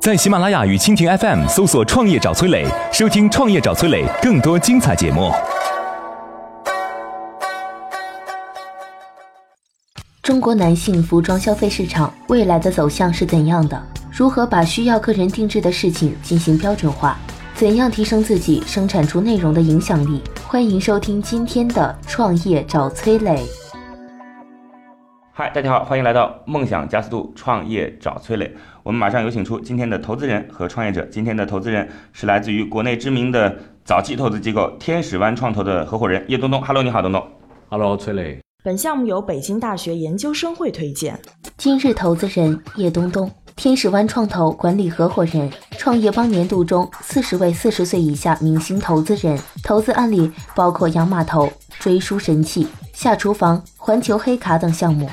在喜马拉雅与蜻蜓 FM 搜索“创业找崔磊”，收听“创业找崔磊”更多精彩节目。中国男性服装消费市场未来的走向是怎样的？如何把需要个人定制的事情进行标准化？怎样提升自己生产出内容的影响力？欢迎收听今天的《创业找崔磊》。嗨，大家好，欢迎来到梦想加速度创业找崔磊。我们马上有请出今天的投资人和创业者。今天的投资人是来自于国内知名的早期投资机构天使湾创投的合伙人叶东东。Hello，你好，东东。Hello，崔磊。本项目由北京大学研究生会推荐。今日投资人叶东东，天使湾创投管理合伙人，创业邦年度中四十位四十岁以下明星投资人。投资案例包括洋码头、追书神器、下厨房、环球黑卡等项目。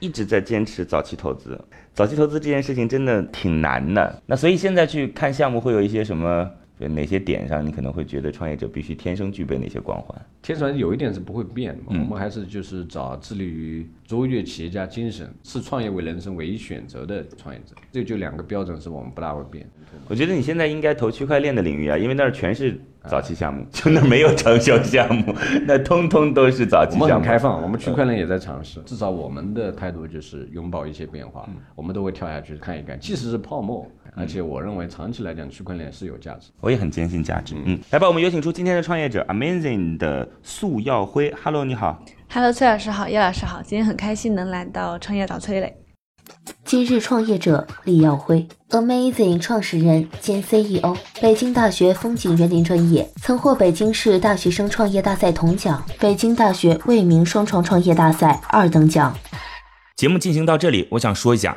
一直在坚持早期投资，早期投资这件事情真的挺难的。那所以现在去看项目，会有一些什么？哪些点上你可能会觉得创业者必须天生具备哪些光环？天生有一点是不会变的，我们还是就是找致力于卓越企业家精神、视创业为人生唯一选择的创业者。这就两个标准是我们不大会变。我觉得你现在应该投区块链的领域啊，因为那儿全是早期项目，就那没有成熟项目，那通通都是早期项目。我们很开放，我们区块链也在尝试。至少我们的态度就是拥抱一些变化，我们都会跳下去看一看，即使是泡沫。而且我认为长期来讲，区块链是有价值。我也很坚信价值。嗯，来吧，我们有请出今天的创业者，Amazing 的素耀辉。Hello，你好。Hello，崔老师好，叶老师好。今天很开心能来到创业找崔磊。今日创业者李耀辉，Amazing 创始人兼 CEO，北京大学风景园林专业，曾获北京市大学生创业大赛铜奖、北京大学未名双创创业大赛二等奖。节目进行到这里，我想说一下。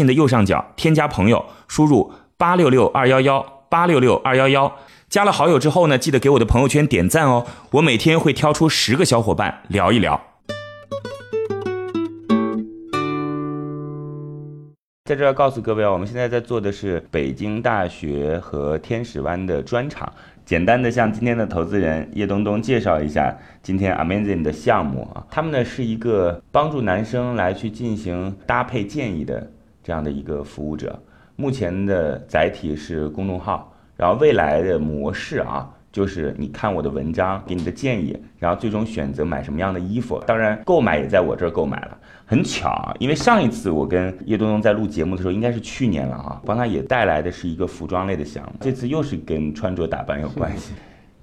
的右上角添加朋友，输入八六六二幺幺八六六二幺幺，加了好友之后呢，记得给我的朋友圈点赞哦。我每天会挑出十个小伙伴聊一聊。在这要告诉各位啊，我们现在在做的是北京大学和天使湾的专场。简单的向今天的投资人叶东东介绍一下今天 Amazing 的项目啊，他们呢是一个帮助男生来去进行搭配建议的。这样的一个服务者，目前的载体是公众号，然后未来的模式啊，就是你看我的文章，给你的建议，然后最终选择买什么样的衣服。当然，购买也在我这儿购买了。很巧啊，因为上一次我跟叶东东在录节目的时候，应该是去年了啊，帮他也带来的是一个服装类的项目，这次又是跟穿着打扮有关系。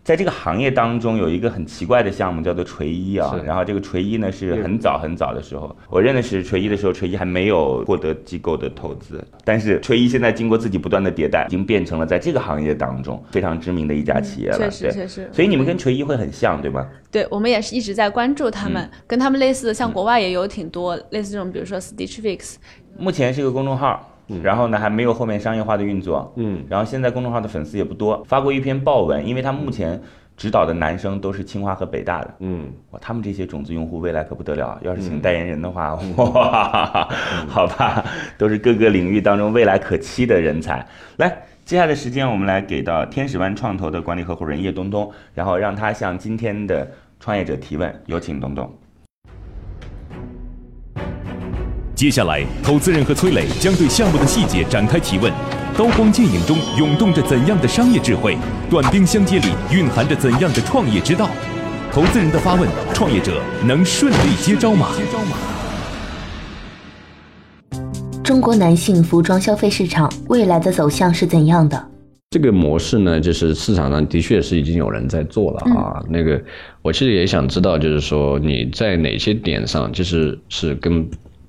在这个行业当中，有一个很奇怪的项目叫做锤一啊。然后这个锤一呢，是很早很早的时候，我认识锤一的时候，锤一还没有获得机构的投资。但是锤一现在经过自己不断的迭代，已经变成了在这个行业当中非常知名的一家企业了。确实，确实。所以你们跟锤一会很像，对吗？对，我们也是一直在关注他们，跟他们类似的，像国外也有挺多类似这种，比如说 Stitch Fix。目前是一个公众号。然后呢，还没有后面商业化的运作。嗯，然后现在公众号的粉丝也不多，发过一篇报文，因为他目前指导的男生都是清华和北大的。嗯，哇，他们这些种子用户未来可不得了，要是请代言人的话，哇，好吧，都是各个领域当中未来可期的人才。来，接下来的时间我们来给到天使湾创投的管理合伙人叶东东，然后让他向今天的创业者提问，有请东东。接下来，投资人和崔磊将对项目的细节展开提问。刀光剑影中涌动着怎样的商业智慧？短兵相接里蕴含着怎样的创业之道？投资人的发问，创业者能顺利接招吗？中国男性服装消费市场未来的走向是怎样的？这个模式呢，就是市场上的确是已经有人在做了啊。那个，我其实也想知道，就是说你在哪些点上，就是是跟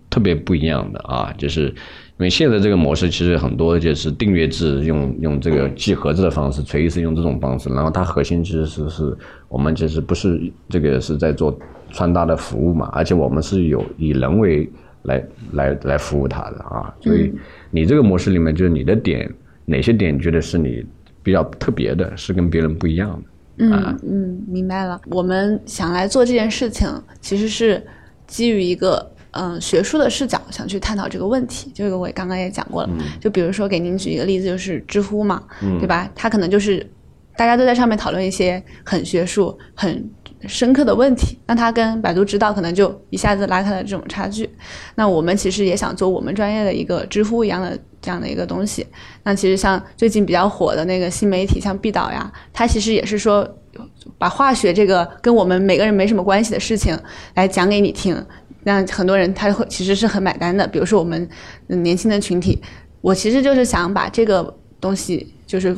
特别不一样的啊。就是因为现在这个模式，其实很多就是订阅制，用用这个寄盒子的方式，垂直用这种方式，然后它核心其实是是我们其实不是这个是在做穿搭的服务嘛，而且我们是有以人为来来来服务它的啊。所以你这个模式里面，就是你的点。哪些点觉得是你比较特别的，是跟别人不一样的？嗯嗯，明白了。我们想来做这件事情，其实是基于一个嗯学术的视角，想去探讨这个问题。这个我刚刚也讲过了。就比如说给您举一个例子，就是知乎嘛，对吧？它可能就是大家都在上面讨论一些很学术、很深刻的问题，那它跟百度知道可能就一下子拉开了这种差距。那我们其实也想做我们专业的一个知乎一样的。这样的一个东西，那其实像最近比较火的那个新媒体，像毕导呀，他其实也是说，把化学这个跟我们每个人没什么关系的事情来讲给你听，让很多人他会其实是很买单的。比如说我们年轻的群体，我其实就是想把这个东西就是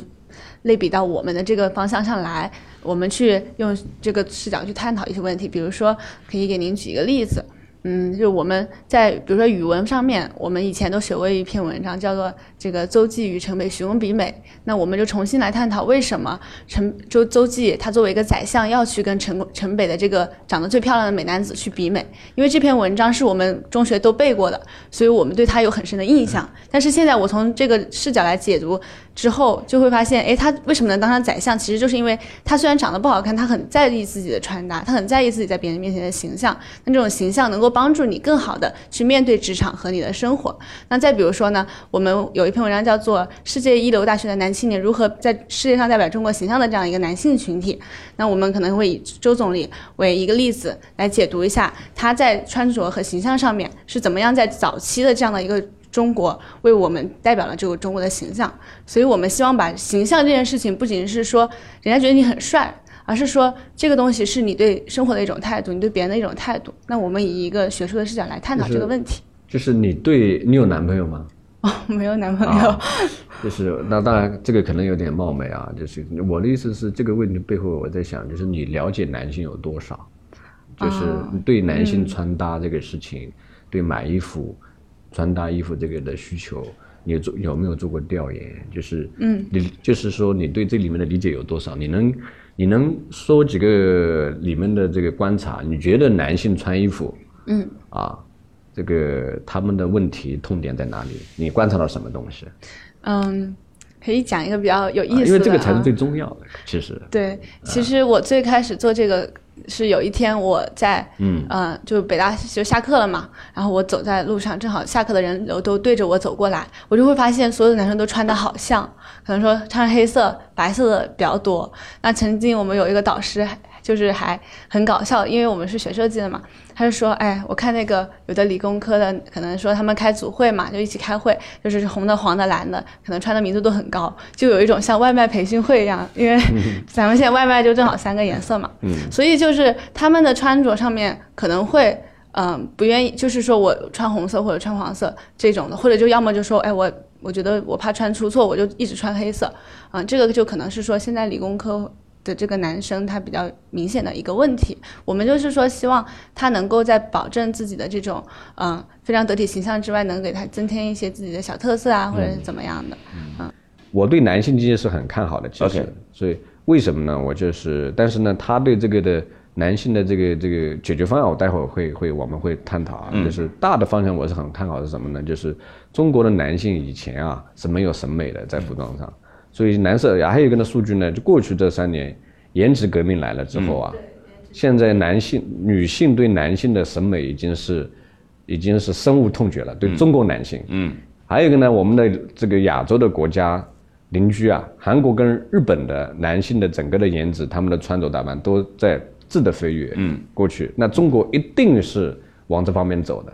类比到我们的这个方向上来，我们去用这个视角去探讨一些问题。比如说，可以给您举一个例子。嗯，就我们在比如说语文上面，我们以前都学过一篇文章，叫做《这个邹忌与城北徐公比美》。那我们就重新来探讨为什么城周邹忌他作为一个宰相要去跟城城北的这个长得最漂亮的美男子去比美？因为这篇文章是我们中学都背过的，所以我们对他有很深的印象。但是现在我从这个视角来解读。之后就会发现，哎，他为什么能当上宰相？其实就是因为他虽然长得不好看，他很在意自己的穿搭，他很在意自己在别人面前的形象。那这种形象能够帮助你更好的去面对职场和你的生活。那再比如说呢，我们有一篇文章叫做《世界一流大学的男青年如何在世界上代表中国形象的这样一个男性群体》。那我们可能会以周总理为一个例子来解读一下他在穿着和形象上面是怎么样在早期的这样的一个。中国为我们代表了这个中国的形象，所以我们希望把形象这件事情，不仅是说人家觉得你很帅，而是说这个东西是你对生活的一种态度，你对别人的一种态度。那我们以一个学术的视角来探讨这个问题。就是你对你有男朋友吗？哦，没有男朋友。就是那当然这个可能有点冒昧啊，就是我的意思是这个问题背后我在想，就是你了解男性有多少？就是对男性穿搭这个事情，对买衣服。穿搭衣服这个的需求，你做有没有做过调研？就是，嗯，你就是说你对这里面的理解有多少？你能你能说几个里面的这个观察？你觉得男性穿衣服，嗯，啊，这个他们的问题痛点在哪里？你观察到什么东西？嗯。可以讲一个比较有意思的，因为这个才是最重要的。其实，对，其实我最开始做这个是有一天我在，嗯，呃，就北大就下课了嘛，然后我走在路上，正好下课的人流都对着我走过来，我就会发现所有的男生都穿的好像，可能说穿黑色、白色的比较多。那曾经我们有一个导师。就是还很搞笑，因为我们是学设计的嘛，他就说，哎，我看那个有的理工科的，可能说他们开组会嘛，就一起开会，就是红的、黄的、蓝的，可能穿的名字都很高，就有一种像外卖培训会一样，因为 咱们现在外卖就正好三个颜色嘛，所以就是他们的穿着上面可能会，嗯，不愿意，就是说我穿红色或者穿黄色这种的，或者就要么就说，哎，我我觉得我怕穿出错，我就一直穿黑色，啊，这个就可能是说现在理工科。的这个男生他比较明显的一个问题，我们就是说希望他能够在保证自己的这种嗯非常得体形象之外，能给他增添一些自己的小特色啊，或者是怎么样的。嗯，我对男性经济是很看好的，其实，所以为什么呢？我就是，但是呢，他对这个的男性的这个这个解决方案，我待会儿会会我们会探讨啊。就是大的方向我是很看好是什么呢？就是中国的男性以前啊是没有审美的在服装上。所以男色呀，还有一个呢数据呢，就过去这三年，颜值革命来了之后啊，现在男性、女性对男性的审美已经是，已经是深恶痛绝了。对中国男性，嗯，还有一个呢，我们的这个亚洲的国家邻居啊，韩国跟日本的男性的整个的颜值，他们的穿着打扮都在质的飞跃。嗯，过去那中国一定是往这方面走的。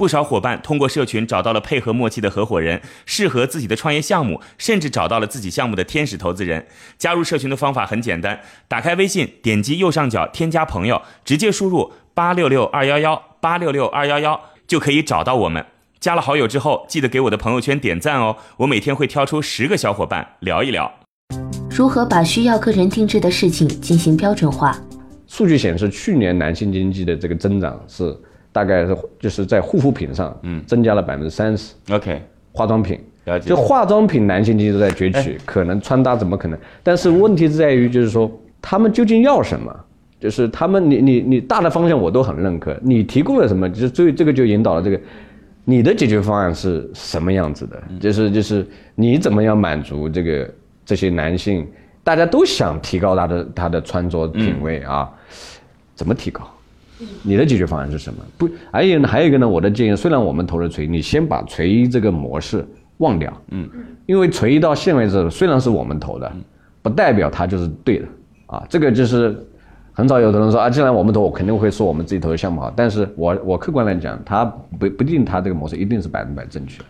不少伙伴通过社群找到了配合默契的合伙人，适合自己的创业项目，甚至找到了自己项目的天使投资人。加入社群的方法很简单，打开微信，点击右上角添加朋友，直接输入八六六二幺幺八六六二幺幺就可以找到我们。加了好友之后，记得给我的朋友圈点赞哦，我每天会挑出十个小伙伴聊一聊。如何把需要个人定制的事情进行标准化？数据显示，去年男性经济的这个增长是。大概是就是在护肤品上，嗯，增加了百分之三十。OK，化妆品，了解就化妆品，男性经济都在崛起，可能穿搭怎么可能？但是问题是在于，就是说他们究竟要什么？就是他们，你你你大的方向我都很认可，你提供了什么？就是最这个就引导了这个，你的解决方案是什么样子的？就是就是你怎么样满足这个这些男性，大家都想提高他的他的穿着品味啊？怎么提高？你的解决方案是什么？不，还有呢，还有一个呢。我的建议，虽然我们投了锤，你先把锤这个模式忘掉。嗯，因为锤到现为止，虽然是我们投的，不代表它就是对的啊。这个就是很早有的人说啊，既然我们投，我肯定会说我们自己投的项目好。但是我我客观来讲，它不不一定，它这个模式一定是百分百正确。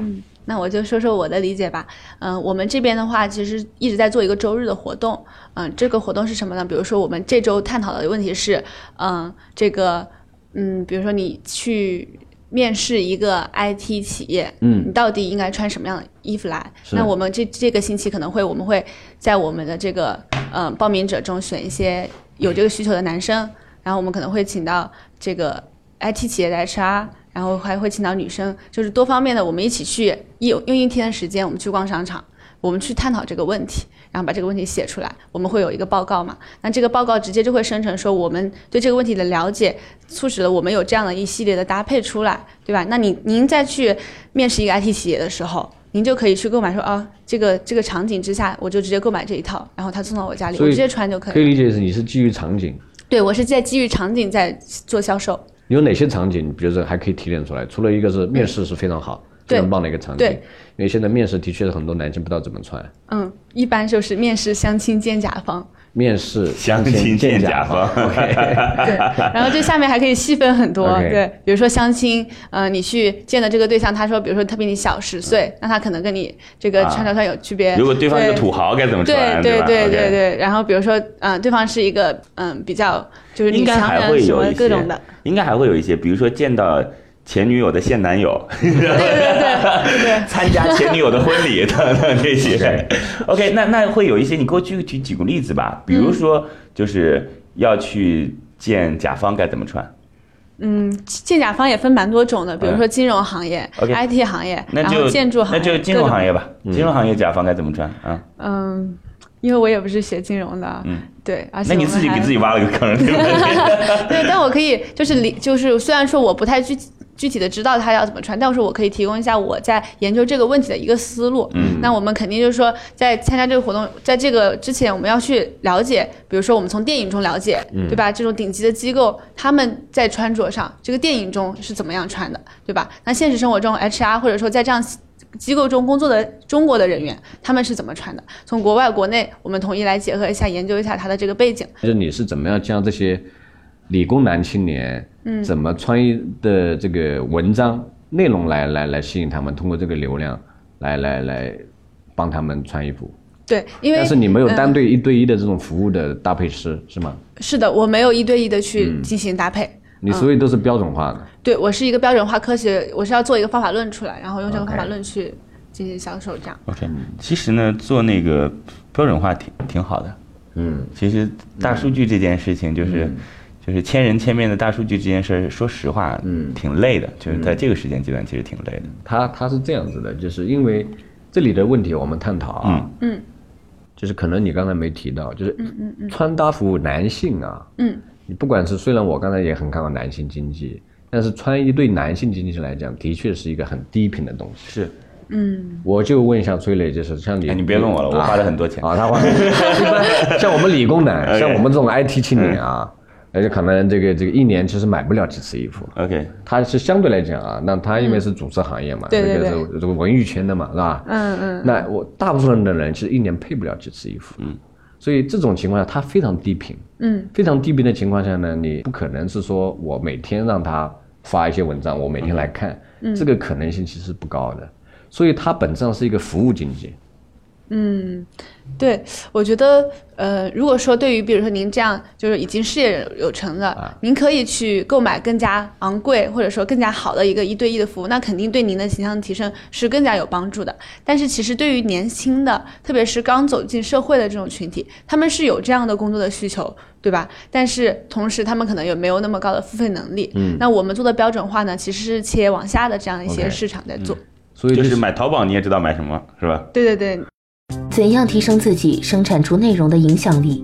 嗯。那我就说说我的理解吧。嗯，我们这边的话，其实一直在做一个周日的活动。嗯，这个活动是什么呢？比如说，我们这周探讨的问题是，嗯，这个，嗯，比如说你去面试一个 IT 企业，嗯，你到底应该穿什么样的衣服来？那我们这这个星期可能会，我们会在我们的这个，嗯，报名者中选一些有这个需求的男生，然后我们可能会请到这个 IT 企业的 HR。然后还会请到女生，就是多方面的，我们一起去用用一天的时间，我们去逛商场，我们去探讨这个问题，然后把这个问题写出来。我们会有一个报告嘛？那这个报告直接就会生成说我们对这个问题的了解，促使了我们有这样的一系列的搭配出来，对吧？那你您再去面试一个 IT 企业的时候，您就可以去购买说啊，这个这个场景之下，我就直接购买这一套，然后他送到我家里，我直接穿就可以。可以理解是你是基于场景？对，我是在基于场景在做销售。有哪些场景？比如说还可以提炼出来。除了一个是面试是非常好、非常棒的一个场景。因为现在面试的确是很多男性不知道怎么穿。嗯，一般就是面试相亲见甲方。面试相亲见甲方。对，然后这下面还可以细分很多。对，比如说相亲，嗯，你去见的这个对象，他说，比如说他比你小十岁，那他可能跟你这个穿着上有区别。如果对方是个土豪，该怎么穿？对对对对对。然后比如说，嗯，对方是一个嗯比较就是女强人什么各种的。应该还会有一些，比如说见到前女友的现男友，对对对对，参加前女友的婚礼等等 这些。OK，那那会有一些，你给我举举几个例子吧。比如说，就是要去见甲方该怎么穿？嗯，见甲方也分蛮多种的，比如说金融行业、IT 行业，然后建筑行业，那就金融行业吧。金融行业甲方该怎么穿啊？嗯。因为我也不是学金融的，嗯，对，而且那你自己给自己挖了个坑，对 对，但我可以就是理，就是虽然说我不太具具体的知道他要怎么穿，但是我可以提供一下我在研究这个问题的一个思路。嗯，那我们肯定就是说，在参加这个活动，在这个之前，我们要去了解，比如说我们从电影中了解，对吧？这种顶级的机构他们在穿着上，这个电影中是怎么样穿的，对吧？那现实生活中，HR 或者说在这样。机构中工作的中国的人员，他们是怎么穿的？从国外、国内，我们统一来结合一下，研究一下他的这个背景。就是你是怎么样将这些理工男青年，嗯，怎么穿衣的这个文章内容来来来吸引他们，通过这个流量来来来帮他们穿衣服。对，因为但是你没有单对一对一的这种服务的搭配师是吗？是的，我没有一对一的去进行搭配。你所有都是标准化的。对，我是一个标准化科学，我是要做一个方法论出来，然后用这个方法论去进行销售，这样。OK，其实呢，做那个标准化挺挺好的。嗯，其实大数据这件事情，就是就是千人千面的大数据这件事，说实话，嗯，挺累的，就是在这个时间阶段，其实挺累的。他他是这样子的，就是因为这里的问题我们探讨啊，嗯，就是可能你刚才没提到，就是嗯嗯嗯，穿搭服务男性啊，嗯。你不管是虽然我刚才也很看好男性经济，但是穿衣对男性经济来讲，的确是一个很低频的东西。是，嗯，我就问一下崔磊，就是像你，你别问我了，我花了很多钱啊。他花，一般像我们理工男，像我们这种 IT 青年啊，而且可能这个这个一年其实买不了几次衣服。OK，他是相对来讲啊，那他因为是主持行业嘛，对对这个是这个文娱圈的嘛，是吧？嗯嗯，那我大部分的人其实一年配不了几次衣服，嗯，所以这种情况下他非常低频，嗯，非常低频的情况下呢，你不可能是说我每天让他发一些文章，我每天来看，嗯。这个可能性其实不高的，所以它本质上是一个服务经济，对，我觉得，呃，如果说对于比如说您这样就是已经事业有成的，您可以去购买更加昂贵或者说更加好的一个一对一的服务，那肯定对您的形象提升是更加有帮助的。但是其实对于年轻的，特别是刚走进社会的这种群体，他们是有这样的工作的需求，对吧？但是同时他们可能也没有那么高的付费能力？嗯，那我们做的标准化呢，其实是切往下的这样一些市场在做。所以就是是买淘宝你也知道买什么是吧？对对对，怎样提升自己生产出内容的影响力？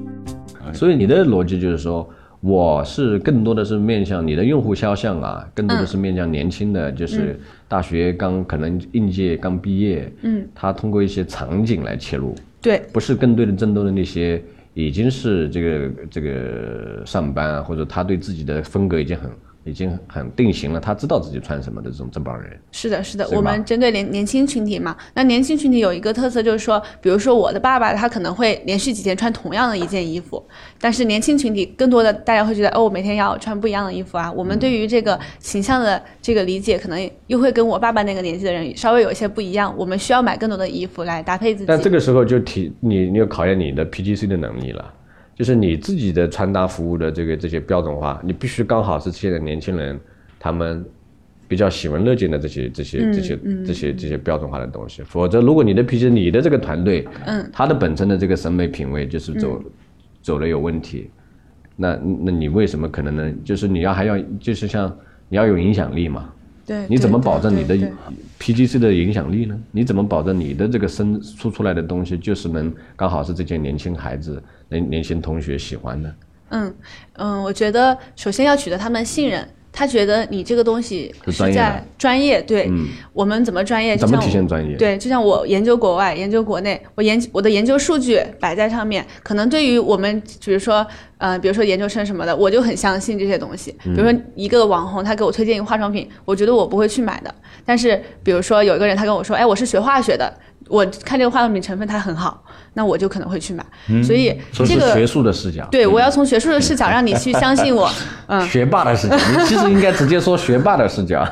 所以你的逻辑就是说，我是更多的是面向你的用户肖像啊，更多的是面向年轻的，就是大学刚可能应届刚毕业，嗯，他通过一些场景来切入，对。不是更对的针对的那些已经是这个这个上班啊，或者他对自己的风格已经很已经很定型了，他知道自己穿什么的这种这帮人，是的，是的，是我们针对年年轻群体嘛，那年轻群体有一个特色就是说，比如说我的爸爸他可能会连续几天穿同样的一件衣服，但是年轻群体更多的大家会觉得哦，我每天要穿不一样的衣服啊。我们对于这个形象的这个理解，可能又会跟我爸爸那个年纪的人稍微有一些不一样。我们需要买更多的衣服来搭配自己。但这个时候就提你，你要考验你的 PGC 的能力了，就是你自己的穿搭服务的这个这些标准化，你必须刚好是现在年轻人他们比较喜闻乐见的这些这些这些这些这。些标准化的东西，否则如果你的 PGC 你的这个团队，嗯，他的本身的这个审美品味就是走、走了有问题，那那你为什么可能呢？就是你要还要就是像你要有影响力嘛，对，你怎么保证你的 PGC 的影响力呢？你怎么保证你的这个生出出来的东西就是能刚好是这些年轻孩子、年年轻同学喜欢的？嗯嗯，我觉得首先要取得他们信任，他觉得你这个东西是专业专业，对、嗯我们怎么专业，就怎么体现专业？对，就像我研究国外、研究国内，我研我的研究数据摆在上面，可能对于我们，比如说，呃，比如说研究生什么的，我就很相信这些东西。比如说一个网红，他给我推荐一个化妆品，我觉得我不会去买的。但是比如说有一个人他跟我说，哎，我是学化学的，我看这个化妆品成分它很好，那我就可能会去买。所以说是这个学术的视角，对我要从学术的视角让你去相信我。嗯，学霸的视角，你其实应该直接说学霸的视角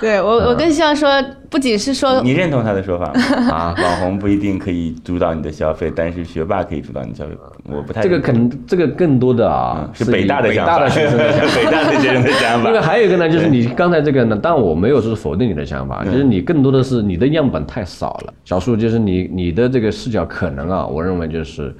对我我更希望说，不仅是说你认同他的说法吗？啊。网红不一定可以主导你的消费，但是学霸可以主导你的消费。我不太这个可能这个更多的啊嗯，是北大的想法，北大的学生的想法。北大的学生的想因为法。还有一个呢，就是你刚才这个呢，当然我没有是否定你的想法，就是你更多的是你的样本太少了。小树就是你你的这个视角可能啊，我认为就是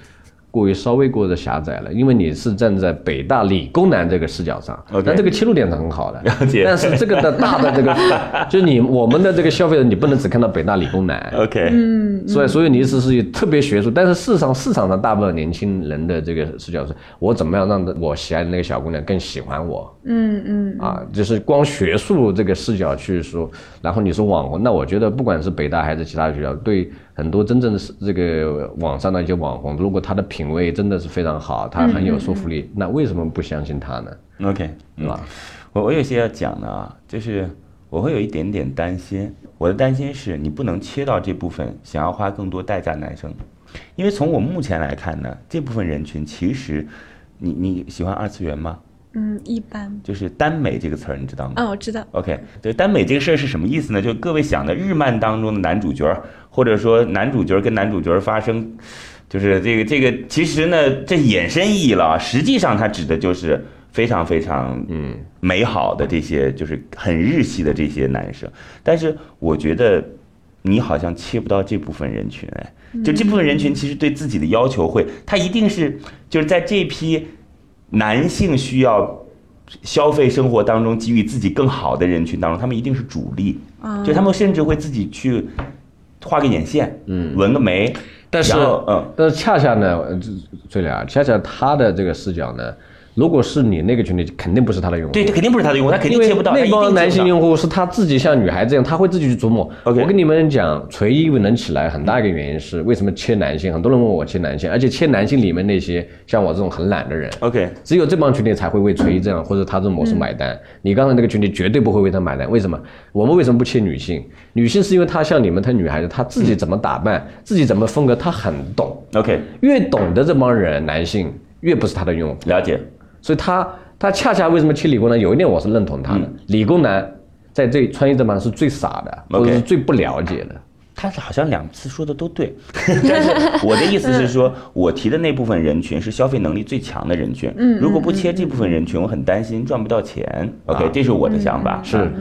过于稍微过得狭窄了，因为你是站在北大理工男这个视角上但这个切入点是很好的。了解 但是这个的大的这个，就是你我们的这个消费者，你不能只看到北大理工男。OK，嗯所以，所以你意思是特别学术，但是事实上，市场上大部分年轻人的这个视角是，我怎么样让我喜爱的那个小姑娘更喜欢我？嗯嗯啊，就是光学术这个视角去说，然后你说网红，那我觉得不管是北大还是其他学校，对很多真正的是这个网上的一些网红，如果他的品味真的是非常好，他很有说服力，那为什么不相信他呢？OK，对吧？我我有些要讲的啊，就是我会有一点点担心。我的担心是你不能切到这部分想要花更多代价的男生，因为从我目前来看呢，这部分人群其实，你你喜欢二次元吗？嗯，一般。就是耽美这个词儿，你知道吗？嗯，我知道。OK，对耽美这个事儿是什么意思呢？就各位想的日漫当中的男主角儿，或者说男主角儿跟男主角儿发生，就是这个这个，其实呢这衍生意义了啊，实际上它指的就是非常非常嗯美好的这些，就是很日系的这些男生。但是我觉得你好像切不到这部分人群，哎，就这部分人群其实对自己的要求会，他一定是就是在这批男性需要消费生活当中给予自己更好的人群当中，他们一定是主力，就他们甚至会自己去画个眼线，嗯。纹个眉，但是嗯。但是恰恰呢，呃这这里啊，恰恰他的这个视角呢，如果是你那个群体，肯定不是他的用户。对，这肯定不是他的用户，他肯定切不到。那帮男性用户是他自己像女孩子一样，他会自己去琢磨。我跟你们讲，锤衣能起来很大一个原因是为什么切男性？很多人问我切男性，而且切男性里面那些像我这种很懒的人，OK，只有这帮群体才会为锤衣这样或者他这种模式买单。你刚才那个群体绝对不会为他买单，为什么？我们为什么不切女性？女性是因为她像你们，她女孩子，她自己怎么打扮，自己怎么风格，她很懂。OK，越懂得这帮人，男性越不是他的用户。了解。所以他他恰恰为什么切理工男？有一点我是认同他的，理工男在这穿衣这帮是最傻的，或者是最不了解的。他好像两次说的都对，但是我的意思是说，我提的那部分人群是消费能力最强的人群。嗯，如果不切这部分人群，我很担心赚不到钱。OK，这是我的想法。是，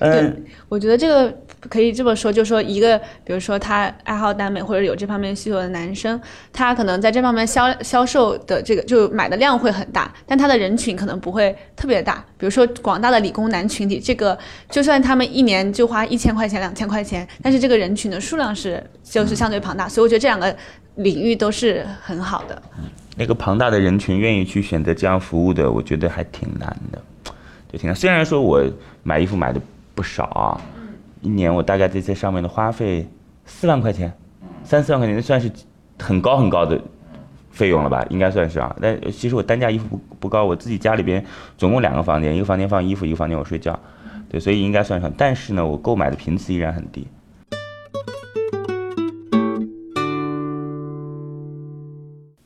嗯，我觉得这个。可以这么说，就说一个，比如说他爱好耽美或者有这方面需求的男生，他可能在这方面销销售的这个就买的量会很大，但他的人群可能不会特别大。比如说广大的理工男群体，这个就算他们一年就花一千块钱、两千块钱，但是这个人群的数量是就是相对庞大，所以我觉得这两个领域都是很好的。那个庞大的人群愿意去选择这样服务的，我觉得还挺难的，就挺难。虽然说我买衣服买的不少啊。一年我大概在这上面的花费四万块钱，三四万块钱，那算是很高很高的费用了吧？应该算是啊。但其实我单价衣服不不高，我自己家里边总共两个房间，一个房间放衣服，一个房间我睡觉，对，所以应该算上。但是呢，我购买的频次依然很低。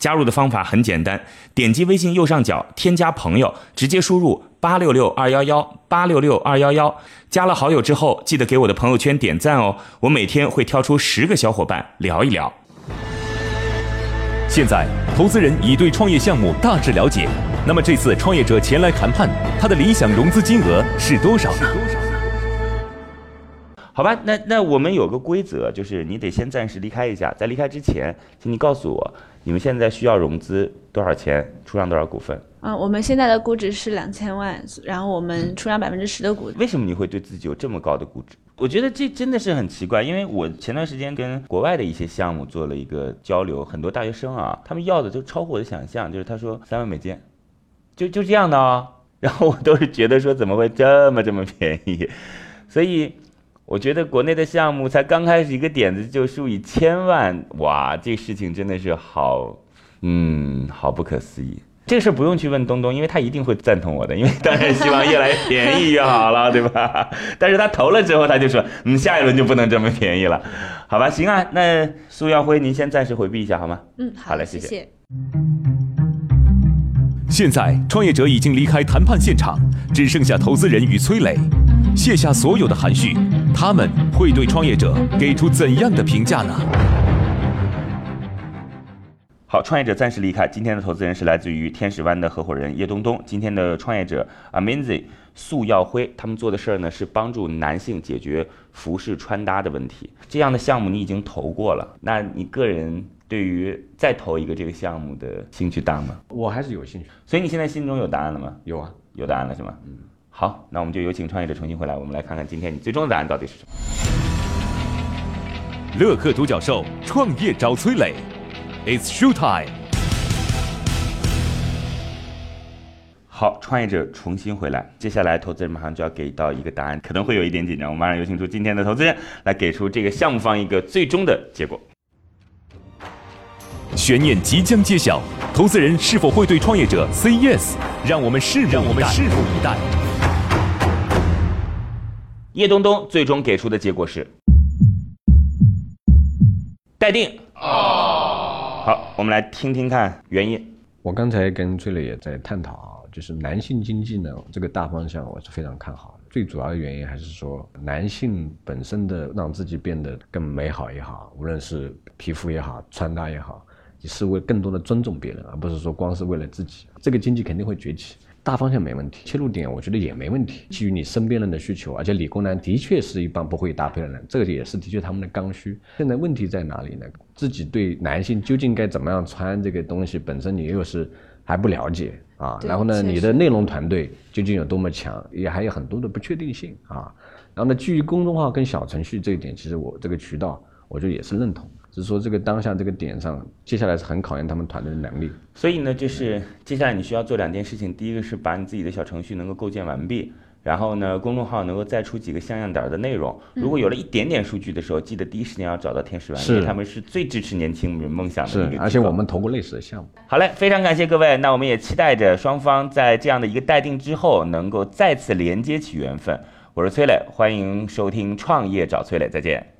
加入的方法很简单，点击微信右上角添加朋友，直接输入八六六二幺幺八六六二幺幺。加了好友之后，记得给我的朋友圈点赞哦，我每天会挑出十个小伙伴聊一聊。现在投资人已对创业项目大致了解，那么这次创业者前来谈判，他的理想融资金额是多少？好吧，那那我们有个规则，就是你得先暂时离开一下，在离开之前，请你告诉我。你们现在需要融资多少钱？出让多少股份？嗯，我们现在的估值是两千万，然后我们 出让百分之十的股。为什么你会对自己有这么高的估值？我觉得这真的是很奇怪，因为我前段时间跟国外的一些项目做了一个交流，很多大学生啊，他们要的就超乎我的想象，就是他说三万美金，就就这样的啊，然后我都是觉得说怎么会这么这么便宜，所以。我觉得国内的项目才刚开始，一个点子就数以千万，哇，这事情真的是好，嗯，好不可思议。这个事不用去问东东，因为他一定会赞同我的，因为当然希望越来越便宜越好了，对吧？但是他投了之后，他就说，嗯，下一轮就不能这么便宜了，好吧？行啊，那苏耀辉，您先暂时回避一下好吗？嗯，好嘞，谢谢。现在创业者已经离开谈判现场，只剩下投资人与崔磊。卸下所有的含蓄，他们会对创业者给出怎样的评价呢？好，创业者暂时离开。今天的投资人是来自于天使湾的合伙人叶东东。今天的创业者 Amenzi 素耀辉，他们做的事儿呢是帮助男性解决服饰穿搭的问题。这样的项目你已经投过了，那你个人对于再投一个这个项目的兴趣大吗？我还是有兴趣。所以你现在心中有答案了吗？有啊，有答案了是吗？嗯。好，那我们就有请创业者重新回来，我们来看看今天你最终的答案到底是什么。乐客独角兽创业找崔磊，It's show time。好，创业者重新回来，接下来投资人马上就要给到一个答案，可能会有一点紧张，我们马上有请出今天的投资人来给出这个项目方一个最终的结果。悬念即将揭晓，投资人是否会对创业者 say yes？让我们拭目以待。叶冬冬最终给出的结果是待定。好，我们来听听看原因。我刚才跟崔磊也在探讨啊，就是男性经济呢这个大方向，我是非常看好的。最主要的原因还是说，男性本身的让自己变得更美好也好，无论是皮肤也好，穿搭也好，你是为更多的尊重别人，而不是说光是为了自己。这个经济肯定会崛起。大方向没问题，切入点我觉得也没问题。基于你身边人的需求，而且理工男的确是一帮不会搭配的人，这个也是的确他们的刚需。现在问题在哪里呢？自己对男性究竟该怎么样穿这个东西本身你又是还不了解啊。然后呢，你的内容团队究竟有多么强，也还有很多的不确定性啊。然后呢，基于公众号跟小程序这一点，其实我这个渠道我觉得也是认同。只是说这个当下这个点上，接下来是很考验他们团队的能力。所以呢，就是接下来你需要做两件事情，第一个是把你自己的小程序能够构建完毕，然后呢，公众号能够再出几个像样点儿的内容。如果有了一点点数据的时候，记得第一时间要找到天使湾，因为他们是最支持年轻人梦想的是，而且我们投过类似的项目。好嘞，非常感谢各位，那我们也期待着双方在这样的一个待定之后，能够再次连接起缘分。我是崔磊，欢迎收听创业找崔磊，再见。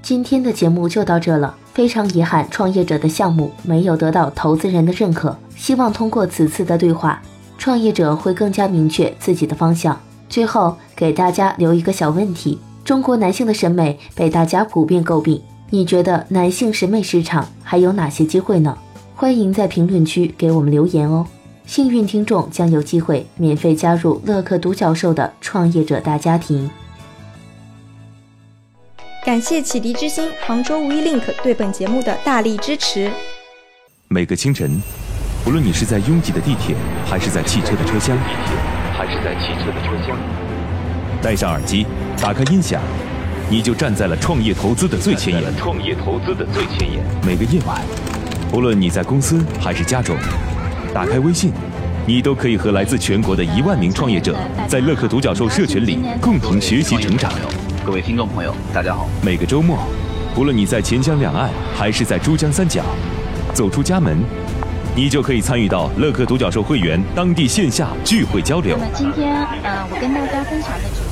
今天的节目就到这了，非常遗憾，创业者的项目没有得到投资人的认可。希望通过此次的对话，创业者会更加明确自己的方向。最后给大家留一个小问题：中国男性的审美被大家普遍诟病，你觉得男性审美市场还有哪些机会呢？欢迎在评论区给我们留言哦。幸运听众将有机会免费加入乐客独角兽的创业者大家庭。感谢启迪之星、杭州无一 link 对本节目的大力支持。每个清晨，无论你是在拥挤的地铁，还是在汽车的车厢，还是在汽车的车厢，戴上耳机，打开音响，你就站在了创业投资的最前沿。创业投资的最前沿。每个夜晚，无论你在公司还是家中，打开微信，你都可以和来自全国的一万名创业者，在乐客独角兽社群里共同学习成长。各位听众朋友，大家好。每个周末，无论你在钱江两岸还是在珠江三角，走出家门，你就可以参与到乐客独角兽会员当地线下聚会交流。那么今天，呃，我跟大家分享的是